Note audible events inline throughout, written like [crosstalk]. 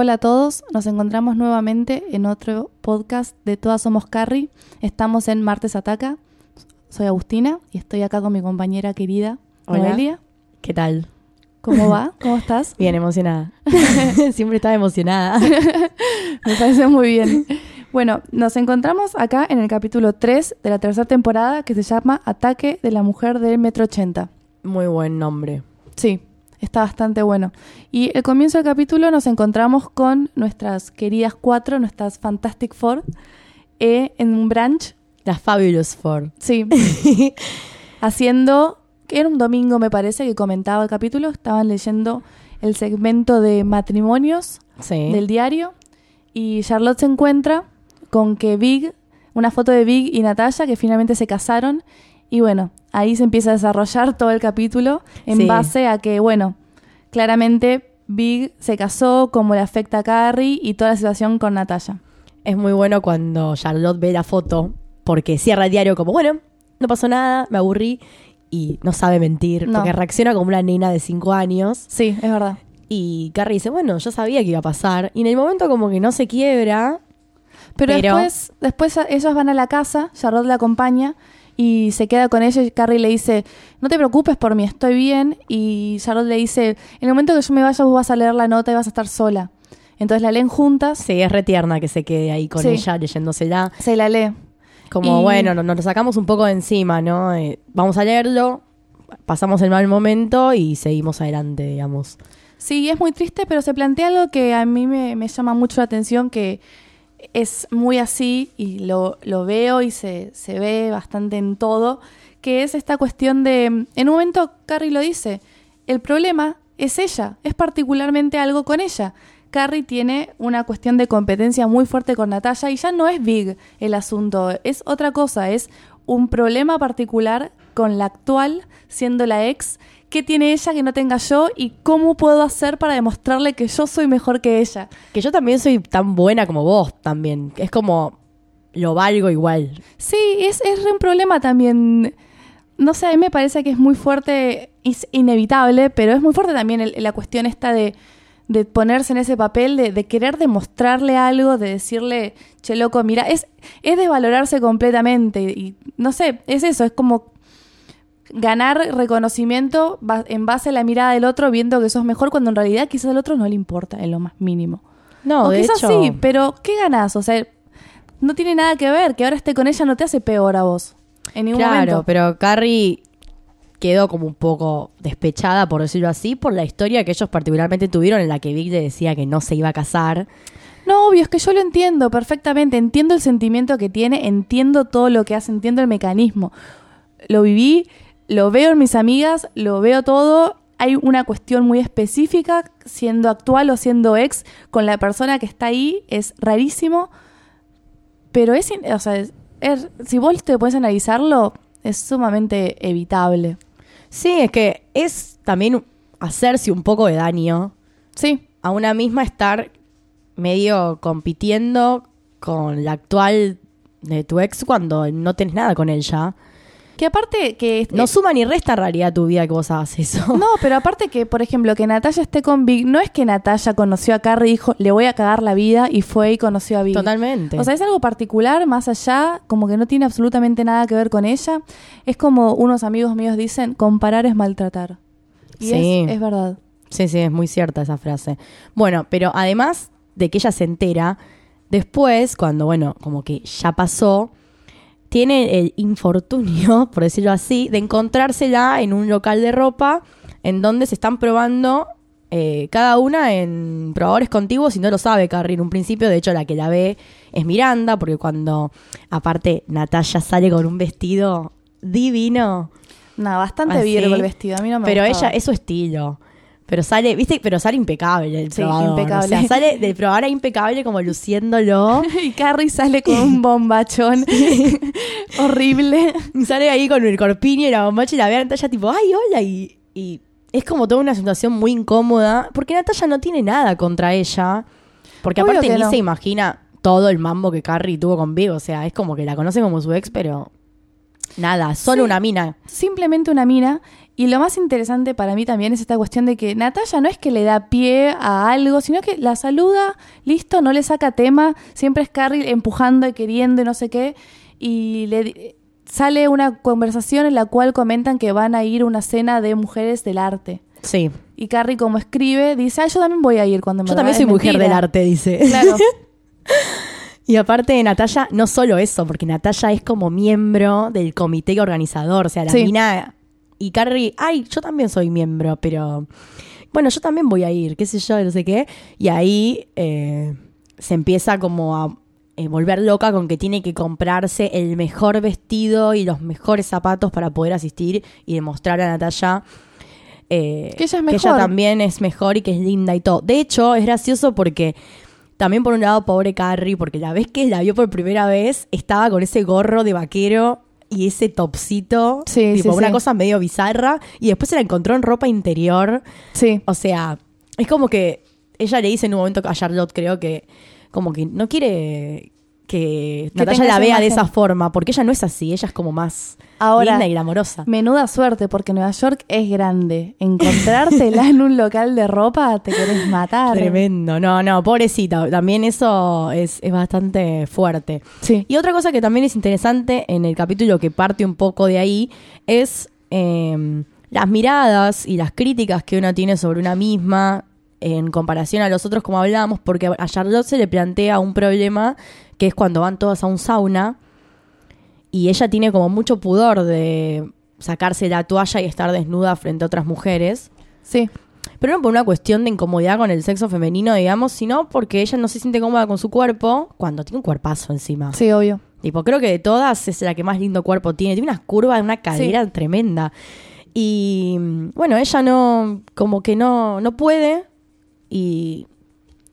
Hola a todos, nos encontramos nuevamente en otro podcast de Todas Somos Carrie. Estamos en Martes Ataca. Soy Agustina y estoy acá con mi compañera querida, Hola. Noelia. ¿Qué tal? ¿Cómo va? ¿Cómo estás? [laughs] Bien, emocionada. [laughs] Siempre estaba emocionada. [laughs] Me parece muy bien. Bueno, nos encontramos acá en el capítulo 3 de la tercera temporada que se llama Ataque de la Mujer del Metro 80. Muy buen nombre. Sí, está bastante bueno. Y el comienzo del capítulo nos encontramos con nuestras queridas cuatro, nuestras Fantastic Four, eh, en un branch, La Fabulous Four. sí, [laughs] haciendo, que era un domingo me parece que comentaba el capítulo, estaban leyendo el segmento de matrimonios Sí. del diario y Charlotte se encuentra con que Big, una foto de Big y Natalia que finalmente se casaron y bueno, ahí se empieza a desarrollar todo el capítulo en Sí. base a que bueno, claramente Big se casó, cómo le afecta a Carrie y toda la situación con Natalia. Es muy bueno cuando Charlotte ve la foto porque cierra el diario como, bueno, no pasó nada, me aburrí y no sabe mentir No. porque reacciona como una nena de 5 años. Sí, es verdad. Y Carrie dice, bueno, yo sabía que iba a pasar. Y en el momento como que no se quiebra. Pero, Pero- después, después ellos van a la casa, Charlotte la acompaña y se queda con ella y Carrie le dice, no te preocupes por mí, estoy bien. Y Charlotte le dice, en el momento que yo me vaya vos vas a leer la nota y vas a estar sola. Entonces la leen juntas, Sí, es retierna que se quede ahí con Sí. ella leyéndosela. se la lee. Como, Y- bueno, no- nos lo sacamos un poco de encima, ¿no? Eh, vamos a leerlo, pasamos el mal momento y seguimos adelante, digamos. Sí, es muy triste, pero se plantea algo que a mí me, me llama mucho la atención, que es muy así y lo, lo veo y se, se ve bastante en todo, que es esta cuestión de, en un momento Carrie lo dice, el problema es ella, es particularmente algo con ella. Carrie tiene una cuestión de competencia muy fuerte con Natalia y ya no es big el asunto, es otra cosa, es un problema particular con la actual, siendo la ex, ¿Qué tiene ella que no tenga yo y cómo puedo hacer para demostrarle que yo soy mejor que ella? Que yo también soy tan buena como vos también. Es como, lo valgo igual. Sí, es, es un problema también. No sé, a mí me parece que es muy fuerte, es inevitable, pero es muy fuerte también el- la cuestión esta de, de ponerse en ese papel, de, de querer demostrarle algo, de decirle, che loco, mira, es, es desvalorarse completamente. Y no sé, es eso, es como ganar reconocimiento en base a la mirada del otro, viendo que sos mejor, cuando en realidad quizás al otro no le importa en lo más mínimo. No, o de quizás hecho, sí, pero ¿qué ganas? O sea, no tiene nada que ver. Que ahora esté con ella no te hace peor a vos. En ningún claro, momento. pero Carrie quedó como un poco despechada, por decirlo así, por la historia que ellos particularmente tuvieron en la que Vic le decía que no se iba a casar. No, obvio, es que yo lo entiendo perfectamente. Entiendo el sentimiento que tiene, entiendo todo lo que hace, entiendo el mecanismo. Lo viví, lo veo en mis amigas, lo veo todo. Hay una cuestión muy específica, siendo actual o siendo ex, con la persona que está ahí, es rarísimo. Pero es, o sea, es- es- si vos te puedes analizarlo, es sumamente evitable. Sí, es que es también hacerse un poco de daño Sí, a una misma estar medio compitiendo con la actual de tu ex cuando no tenés nada con ella. Que aparte que... No suma ni resta en realidad tu vida que vos hagas eso. [laughs] No, pero aparte que, por ejemplo, que Natalia esté con Big, no es que Natalia conoció a Carrie y dijo, le voy a cagar la vida y fue y conoció a Big. Totalmente. O sea, es algo particular, más allá, como que no tiene absolutamente nada que ver con ella. Es como unos amigos míos dicen, comparar es maltratar. Y Sí. es, es verdad. Sí, sí, es muy cierta esa frase. Bueno, pero además de que ella se entera, después, cuando, bueno, como que ya pasó, tiene el infortunio, [laughs] por decirlo así, de encontrársela en un local de ropa en donde se están probando eh, cada una en probadores contiguos y no lo sabe Carrie en un principio. De hecho, la que la ve es Miranda, porque cuando, aparte, Natalia sale con un vestido divino. Nada, bastante virgo el vestido. A mí no me Pero gustaba. ella es su estilo. Pero sale, viste, pero sale impecable el Sí, probador. impecable. O sea, [laughs] sale del probador impecable como luciéndolo. [laughs] y Carrie sale con un bombachón [laughs] horrible. sale ahí con el corpiño y la bombacha y la ve a Natalia tipo, ay, hola. Y, y es como toda una situación muy incómoda. Porque Natalia no tiene nada contra ella. Porque Obvio aparte ni no. se imagina todo el mambo que Carrie tuvo con Vigo. O sea, es como que la conoce como su ex, pero Nada, solo Sí. una mina. simplemente una mina. Y lo más interesante para mí también es esta cuestión de que Natalia no es que le da pie a algo, sino que la saluda, listo, no le saca tema, siempre es Carrie empujando y queriendo y no sé qué. Y le sale una conversación en la cual comentan que van a ir a una cena de mujeres del arte. Sí. Y Carrie, como escribe, dice, ah, yo también voy a ir cuando me Yo también haga". soy mujer del arte, dice. Claro. [laughs] Y aparte de Natalia, no solo eso, porque Natalia es como miembro del comité organizador, o sea, la Sí. mina y Carrie, ay, yo también soy miembro, pero bueno, yo también voy a ir, qué sé yo, no sé qué. Y ahí eh, se empieza como a eh, volver loca con que tiene que comprarse el mejor vestido y los mejores zapatos para poder asistir y demostrar a Natalia eh, Que ella es ella mejor. también es mejor y que es linda y todo. De hecho, es gracioso porque también por un lado, pobre Carrie, porque la vez que la vio por primera vez, estaba con ese gorro de vaquero y ese topsito, Sí, tipo sí, una sí. cosa medio bizarra, y después se la encontró en ropa interior. Sí. O sea, es como que ella le dice en un momento a Charlotte, creo que, como que no quiere que, Natalia la vea de esa forma, porque ella no es así, ella es como más Ahora, linda y glamorosa. Menuda suerte, porque Nueva York es grande. Encontrártela en un local de ropa, te querés matar. Tremendo, no, no, pobrecita, también eso es, es bastante fuerte. Sí. Y otra cosa que también es interesante en el capítulo que parte un poco de ahí es eh, las miradas y las críticas que uno tiene sobre una misma en comparación a los otros, como hablábamos, porque a Charlotte se le plantea un problema que es cuando van todas a un sauna y ella tiene como mucho pudor de sacarse la toalla y estar desnuda frente a otras mujeres. Sí. Pero no por una cuestión de incomodidad con el sexo femenino, digamos, sino porque ella no se siente cómoda con su cuerpo cuando tiene un cuerpazo encima. Sí, obvio. Tipo, creo que de todas es la que más lindo cuerpo tiene. Tiene unas curvas, una cadera tremenda. Y mm, bueno, ella no, como que no, no puede. Y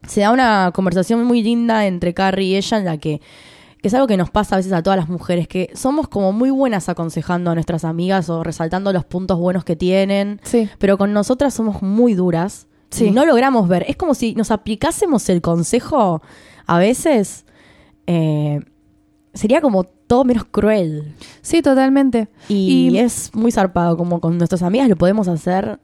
se da una conversación muy linda entre Carrie y ella en la que, que es algo que nos pasa a veces a todas las mujeres, que somos como muy buenas aconsejando a nuestras amigas o resaltando los puntos buenos que tienen. Sí. Pero con nosotras somos muy duras. Sí. Y no logramos ver. Es como si nos aplicásemos el consejo a veces. eh, sería como todo menos cruel. Sí, totalmente. Y, Y- es muy zarpado. Como con nuestras amigas lo podemos hacer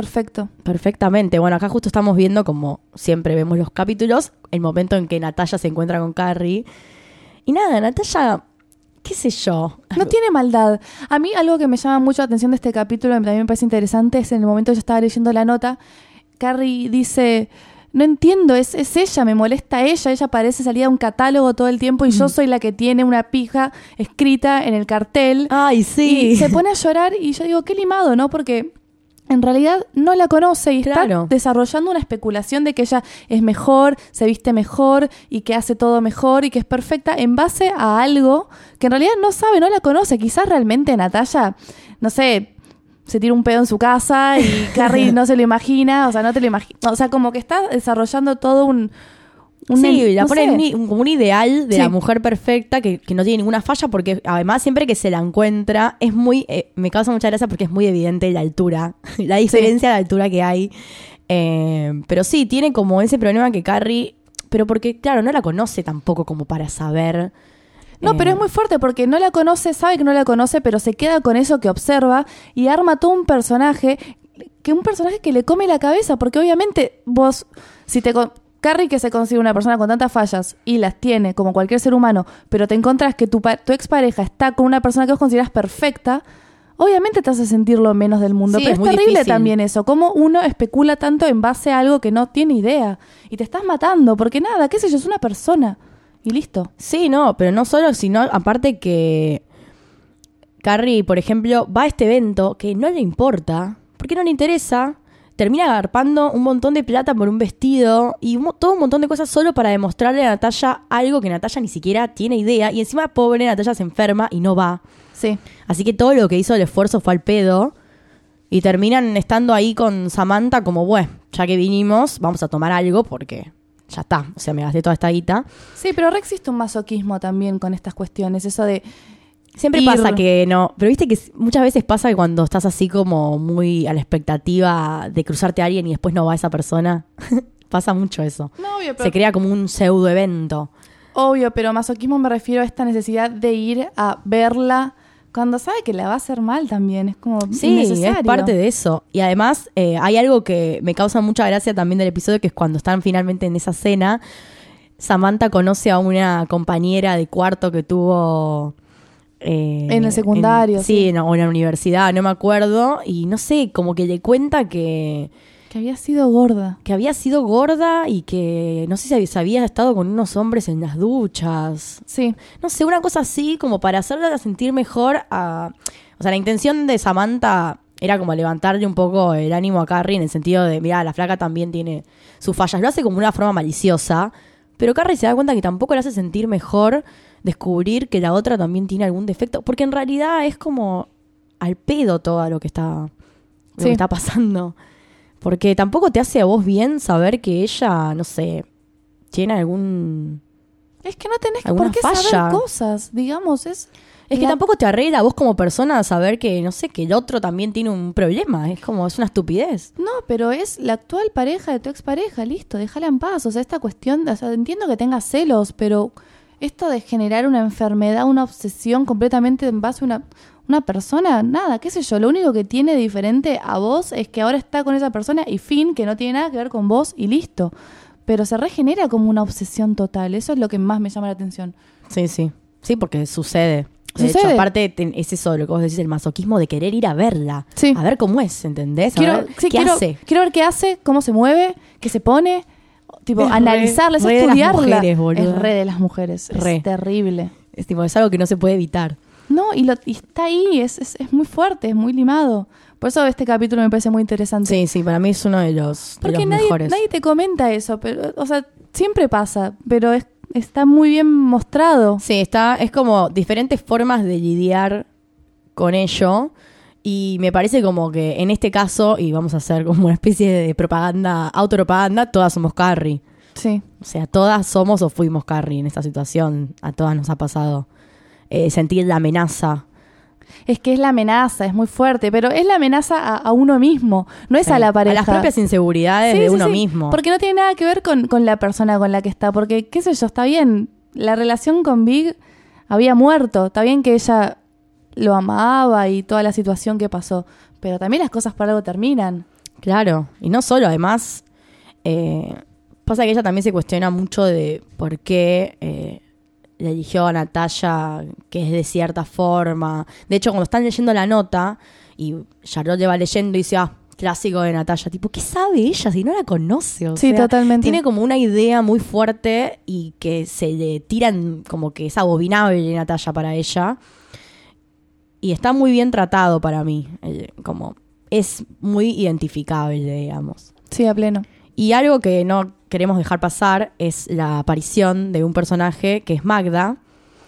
Perfecto. perfectamente. Bueno, acá justo estamos viendo, como siempre vemos los capítulos, el momento en que Natalia se encuentra con Carrie. Y nada, Natalia, qué sé yo. No tiene maldad. A mí algo que me llama mucho la atención de este capítulo, y también me parece interesante, es en el momento que yo estaba leyendo la nota, Carrie dice, no entiendo, es, es ella, me molesta ella, ella parece salir a un catálogo todo el tiempo y yo soy la que tiene una pija escrita en el cartel. Ay, sí. Y se pone a llorar y yo digo, qué limado, ¿no? Porque en realidad no la conoce y está Claro. desarrollando una especulación de que ella es mejor, se viste mejor y que hace todo mejor y que es perfecta en base a algo que en realidad no sabe, no la conoce. Quizás realmente Natalia, no sé, se tira un pedo en su casa y Carrie [laughs] no se lo imagina, o sea, no te lo imaginas. O sea, como que está desarrollando todo un... sí, la no pone sé. en un i- un- como un ideal de Sí. la mujer perfecta que, que no tiene ninguna falla porque además siempre que se la encuentra es muy, eh, me causa mucha gracia porque es muy evidente la altura, [laughs] la diferencia de altura que hay. Eh, pero sí, tiene como ese problema que Carrie, pero porque claro, no la conoce tampoco como para saber. No, eh, pero es muy fuerte porque no la conoce, sabe que no la conoce, pero se queda con eso que observa y arma todo un personaje, que un personaje que le come la cabeza, porque obviamente vos, si te... con- Carrie que se consigue una persona con tantas fallas y las tiene como cualquier ser humano, pero te encontrás que tu, tu expareja está con una persona que vos consideras perfecta, obviamente te hace sentir lo menos del mundo. Sí, pero es terrible difícil. también eso, cómo uno especula tanto en base a algo que no tiene idea y te estás matando, porque nada, qué sé yo, es una persona y listo. Sí, no, pero no solo, sino aparte que Carrie, por ejemplo, va a este evento que no le importa, porque no le interesa, termina agarpando un montón de plata por un vestido y un todo un montón de cosas solo para demostrarle a Natalia algo que Natalia ni siquiera tiene idea y encima pobre Natalia se enferma y no va. Sí. Así que todo lo que hizo el esfuerzo fue al pedo y terminan estando ahí con Samantha como, bueno, ya que vinimos, vamos a tomar algo porque ya está, o sea, me gasté toda esta guita. Sí, pero re existe un masoquismo también con estas cuestiones. Eso de. Siempre Ir. pasa que no, pero viste que muchas veces pasa que cuando estás así como muy a la expectativa de cruzarte a alguien y después no va esa persona, [laughs] pasa mucho eso. No, obvio, Se crea como un pseudo evento. obvio, pero masoquismo me refiero a esta necesidad de ir a verla cuando sabe que la va a hacer mal también. Es como Sí, es parte de eso. Y además eh, hay algo que me causa mucha gracia también del episodio, que es cuando están finalmente en esa cena, Samantha conoce a una compañera de cuarto que tuvo... eh, En el secundario, en- sí. sí, en, o en la universidad, no me acuerdo. Y no sé, como que le cuenta que, Que había sido gorda. que había sido gorda y que no sé si había- había estado con unos hombres en las duchas. Sí. No sé, una cosa así como para hacerla sentir mejor a... O sea, la intención de Samantha era como levantarle un poco el ánimo a Carrie en el sentido de, mira, la flaca también tiene sus fallas. Lo hace como una forma maliciosa, pero Carrie se da cuenta que tampoco le hace sentir mejor descubrir que la otra también tiene algún defecto, porque en realidad es como al pedo todo lo que está, lo Sí. que está pasando. Porque tampoco te hace a vos bien saber que ella, no sé, tiene algún... Es que no tenés que- ¿Alguna por qué falla? saber cosas, digamos, es... Es que la- tampoco te arregla a vos como persona saber que, no sé, que el otro también tiene un problema. Es como, es una estupidez. No, pero es la actual pareja de tu expareja, listo, déjala en paz. O sea, esta cuestión, o sea, entiendo que tengas celos, pero esto de generar una enfermedad, una obsesión completamente en base a una, una persona, nada, qué sé yo, lo único que tiene diferente a vos es que ahora está con esa persona y fin, que no tiene nada que ver con vos y listo. Pero se regenera como una obsesión total, eso es lo que más me llama la atención. Sí, sí. Sí, porque sucede. De Sucede. hecho, aparte ten- es eso lo que vos decís, el masoquismo de querer ir a verla. Sí. A ver cómo es, ¿entendés? A Quiero, ver sí, qué quiero, hace. quiero ver qué hace, cómo se mueve, qué se pone, tipo, Es re- analizarla, es re de las estudiarla. mujeres, boluda. es re de las mujeres, Re. es terrible. Es, tipo, es algo que no se puede evitar. No, y, lo, y está ahí, es, es, es muy fuerte, es muy limado. Por eso este capítulo me parece muy interesante. Sí, sí, para mí es uno de los, de Porque los nadie, mejores. nadie te comenta eso, pero, o sea, siempre pasa, pero es, está muy bien mostrado. Sí, está, es como diferentes formas de lidiar con ello. Y me parece como que en este caso, y vamos a hacer como una especie de propaganda, autopropaganda, todas somos Carrie. Sí. O sea, todas somos o fuimos Carrie en esta situación. A todas nos ha pasado. Eh, sentir la amenaza. Es que es la amenaza, es muy fuerte, pero es la amenaza a, a uno mismo, no es Sí. a la pareja. las propias inseguridades Sí, de sí, uno mismo. Porque no tiene nada que ver con, con la persona con la que está. Porque, qué sé yo, está bien. La relación con Big había muerto. Está bien que ella lo amaba y toda la situación que pasó. Pero también las cosas por algo terminan. Claro, y no solo, además, eh, pasa que ella también se cuestiona mucho de por qué eh, le eligió a Natalia, que es de cierta forma. De hecho, cuando están leyendo la nota y Charlotte le va leyendo y dice, ah, clásico de Natalia, tipo, ¿qué sabe ella si no la conoce? O Sí, sea, totalmente. Tiene como una idea muy fuerte y que se le tiran como que es abominable Natalia para ella. Y está muy bien tratado para mí, eh, como es muy identificable, digamos. Sí, a pleno. Y algo que no queremos dejar pasar es la aparición de un personaje que es Magda,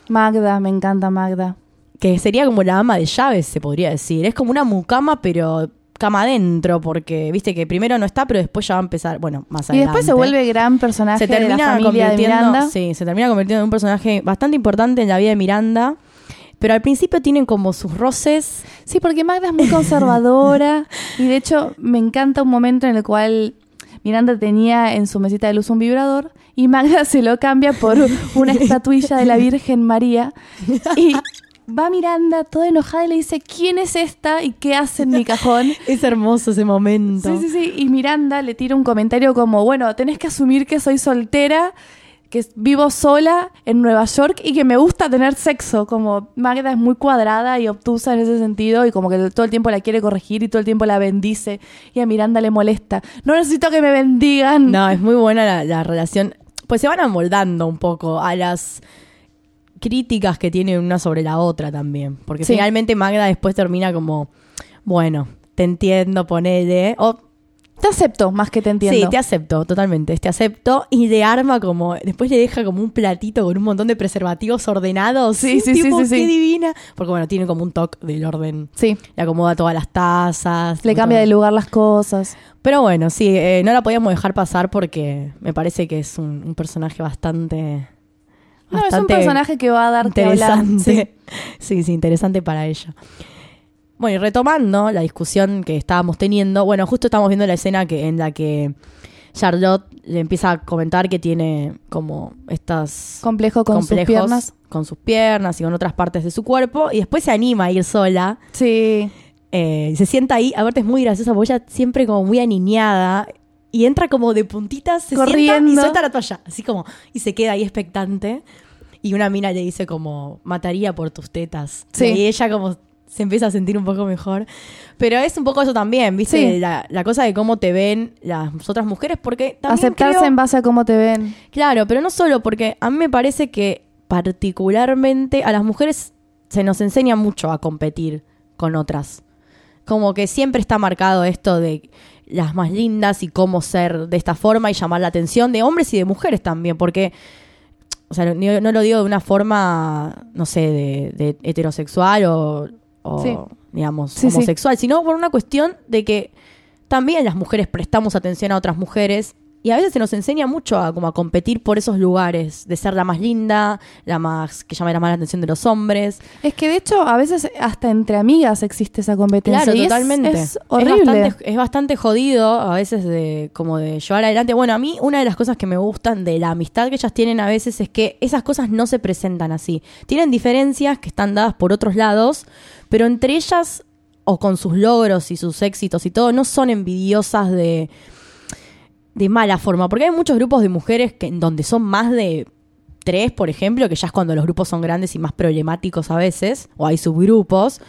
Magda, me encanta Magda. que sería como la ama de llaves, se podría decir. Es como una mucama, pero cama adentro, porque viste que primero no está, pero después ya va a empezar, bueno, más Y adelante. después se vuelve gran personaje se de la termina familia de Miranda. sí, se termina convirtiendo en un personaje bastante importante en la vida de Miranda. Pero al principio tienen como sus roces. Sí, porque Magda es muy conservadora [laughs] y de hecho me encanta un momento en el cual Miranda tenía en su mesita de luz un vibrador y Magda se lo cambia por una estatuilla de la Virgen María y va Miranda toda enojada y le dice ¿quién es esta y qué hace en mi cajón? Es hermoso ese momento. Sí, sí, sí. Y Miranda le tira un comentario como, bueno, tenés que asumir que soy soltera, que vivo sola en Nueva York y que me gusta tener sexo. Como Magda es muy cuadrada y obtusa en ese sentido y como que todo el tiempo la quiere corregir y todo el tiempo la bendice y a Miranda le molesta. No necesito que me bendigan. No, es muy buena la, la relación. Pues se van amoldando un poco a las críticas que tienen una sobre la otra también. Porque Sí. finalmente Magda después termina como, bueno, te entiendo, ponele. O, Te acepto más que te entiendo. sí, te acepto, totalmente, te acepto. Y de arma como, después le deja como un platito con un montón de preservativos ordenados. Sí, sí, sí, tipo, sí, sí. qué divina. Porque bueno, tiene como un toque del orden. Sí, Le acomoda todas las tazas. le cambia todo. de lugar las cosas. Pero bueno, sí, eh, no la podíamos dejar pasar porque me parece que es un, un personaje bastante. No, es un bastante personaje que va a dar que hablar. interesante. [laughs] Sí. sí, interesante para ella. Bueno, y retomando la discusión que estábamos teniendo, bueno, justo estamos viendo la escena que, en la que Charlotte le empieza a comentar que tiene como estas Complejo con sus piernas. con sus piernas y con otras partes de su cuerpo y después se anima a ir sola Sí. eh, y se sienta ahí, aparte es muy graciosa porque ella siempre como muy aniñada y entra como de puntitas, se sienta y Corriendo. suelta la toalla, así como y se queda ahí expectante y una mina le dice como mataría por tus tetas Sí. y ella como se empieza a sentir un poco mejor. Pero es un poco eso también, ¿viste? Sí. La, la cosa de cómo te ven las otras mujeres, porque también Aceptarse creo- en base a cómo te ven. Claro, pero no solo, porque a mí me parece que particularmente a las mujeres se nos enseña mucho a competir con otras. Como que siempre está marcado esto de las más lindas y cómo ser de esta forma y llamar la atención de hombres y de mujeres también, porque, o sea, no, no lo digo de una forma, no sé, de, de heterosexual o, o, Sí. digamos, Sí, homosexual, sino por una cuestión de que también las mujeres prestamos atención a otras mujeres y a veces se nos enseña mucho a como a competir por esos lugares, de ser la más linda, la más que llame la más la atención de los hombres. Es que de hecho, a veces hasta entre amigas existe esa competencia. Claro, y es- totalmente. Es, horrible. bastante, es bastante jodido a veces de como de llevar adelante. Bueno, a mí una de las cosas que me gustan de la amistad que ellas tienen a veces es que esas cosas no se presentan así. Tienen diferencias que están dadas por otros lados, pero entre ellas o con sus logros y sus éxitos y todo no son envidiosas de de mala forma, porque hay muchos grupos de mujeres que en donde son más de tres, por ejemplo, que ya es cuando los grupos son grandes y más problemáticos a veces, o hay subgrupos.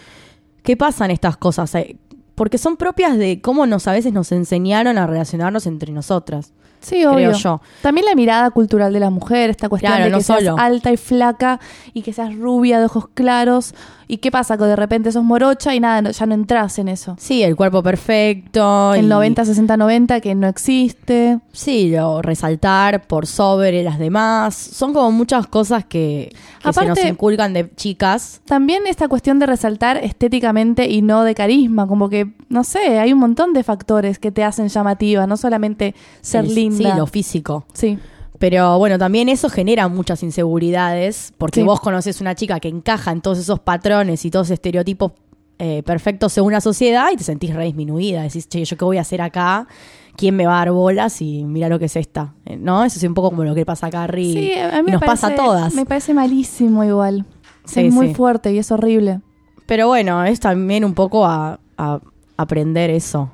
¿Qué pasan estas cosas? Eh, Porque son propias de cómo nos a veces nos enseñaron a relacionarnos entre nosotras. Sí, obvio. creo yo. También la mirada cultural de la mujer, esta cuestión Claro, de que no seas solo. alta y flaca y que seas rubia de ojos claros. ¿Y qué pasa? Que de repente sos morocha y nada, no- ya no entras en eso. Sí, el cuerpo perfecto. El y- 90, 60, 90 que no existe. Sí, lo resaltar por sobre las demás. Son como muchas cosas que, que se nos Aparte- inculcan de chicas. También esta cuestión de resaltar estéticamente y no de carisma, como que, no sé, hay un montón de factores que te hacen llamativa, no solamente ser El- linda. Sí, lo físico. Sí. Pero bueno, también eso genera muchas inseguridades, porque Sí. vos conoces una chica que encaja en todos esos patrones y todos esos estereotipos eh, perfectos según la sociedad y te sentís re disminuida. Decís, che, ¿yo qué voy a hacer acá? ¿Quién me va a dar bolas? Y mira lo que es esta. Eh, ¿No? Eso es un poco como lo que pasa acá Harry. Sí, a mí y nos pasa a todas. Me parece malísimo igual. Sí, es muy sí. fuerte y es horrible. Pero bueno, es también un poco a, a aprender eso.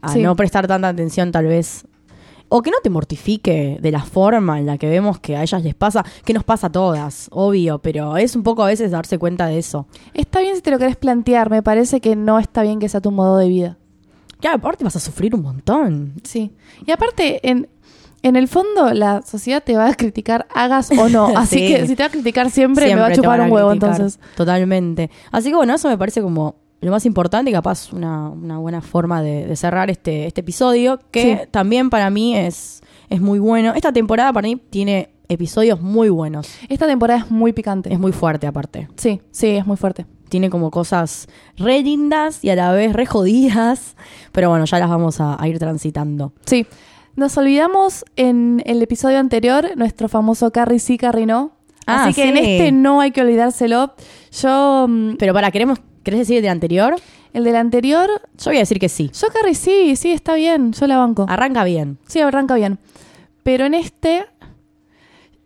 A no prestar tanta atención tal vez. O que no te mortifique de la forma en la que vemos que a ellas les pasa, que nos pasa a todas, obvio, pero es un poco a veces darse cuenta de eso. Está bien si te lo querés plantear, me parece que no está bien que sea tu modo de vida. Claro, aparte vas a sufrir un montón. Sí. Y aparte, en, en el fondo, la sociedad te va a criticar, hagas o no. [laughs] Así Sí. que si te va a criticar siempre, me va a chupar un huevo, criticar, entonces. Totalmente. Así que bueno, eso me parece como lo más importante y capaz una, una buena forma de, de cerrar este, este episodio, que Sí. también para mí es, es muy bueno. Esta temporada para mí tiene episodios muy buenos. Esta temporada es muy picante. Es muy fuerte aparte. Sí, sí, es muy fuerte. Tiene como cosas re lindas y a la vez re jodidas, pero bueno, ya las vamos a, a ir transitando. Sí. Nos olvidamos en el episodio anterior, nuestro famoso Carrie sí, Carrie no. Ah, Así que en este no hay que olvidárselo. Yo, mm, Pero para, ¿queremos, ¿querés decir el del anterior? el del anterior, Yo voy a decir que sí. yo Carrie sí, sí, está bien, yo la banco. Arranca bien. Sí, arranca bien. Pero en este.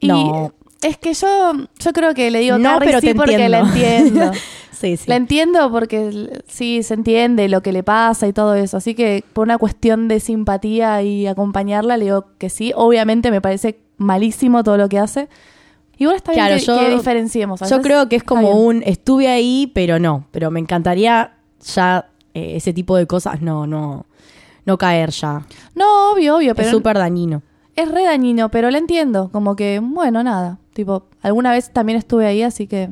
Y No. es que yo, yo creo que le digo No, Carrie pero sí te porque la entiendo. [laughs] Sí, sí. La entiendo porque sí se entiende lo que le pasa y todo eso. Así que por una cuestión de simpatía y acompañarla, le digo que sí. Obviamente me parece malísimo todo lo que hace. Igual está bien Claro, que, yo- que diferenciemos. Yo creo que es como un estuve ahí, pero no. Pero me encantaría ya eh, ese tipo de cosas no, no, no caer ya. No, obvio, obvio, pero es súper dañino. es re dañino, pero la entiendo. Como que, bueno, nada. Tipo, alguna vez también estuve ahí, así que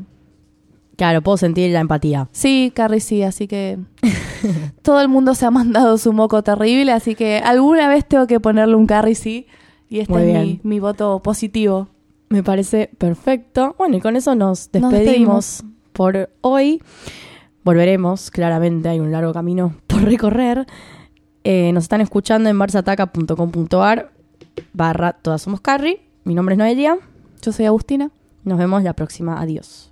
Claro, puedo sentir la empatía. Sí, Carrie sí, así que [laughs] todo el mundo se ha mandado su moco terrible, así que alguna vez tengo que ponerle un Carrie sí y este Muy es mi, mi voto positivo. Me parece perfecto. Bueno, y con eso nos Nos despedimos, por hoy. Volveremos, claramente, hay un largo camino por recorrer. Eh, nos están escuchando en marsataca.com.ar barra Todas Somos Carrie. Mi nombre es Noelia. Yo soy Agustina. Nos vemos la próxima. Adiós.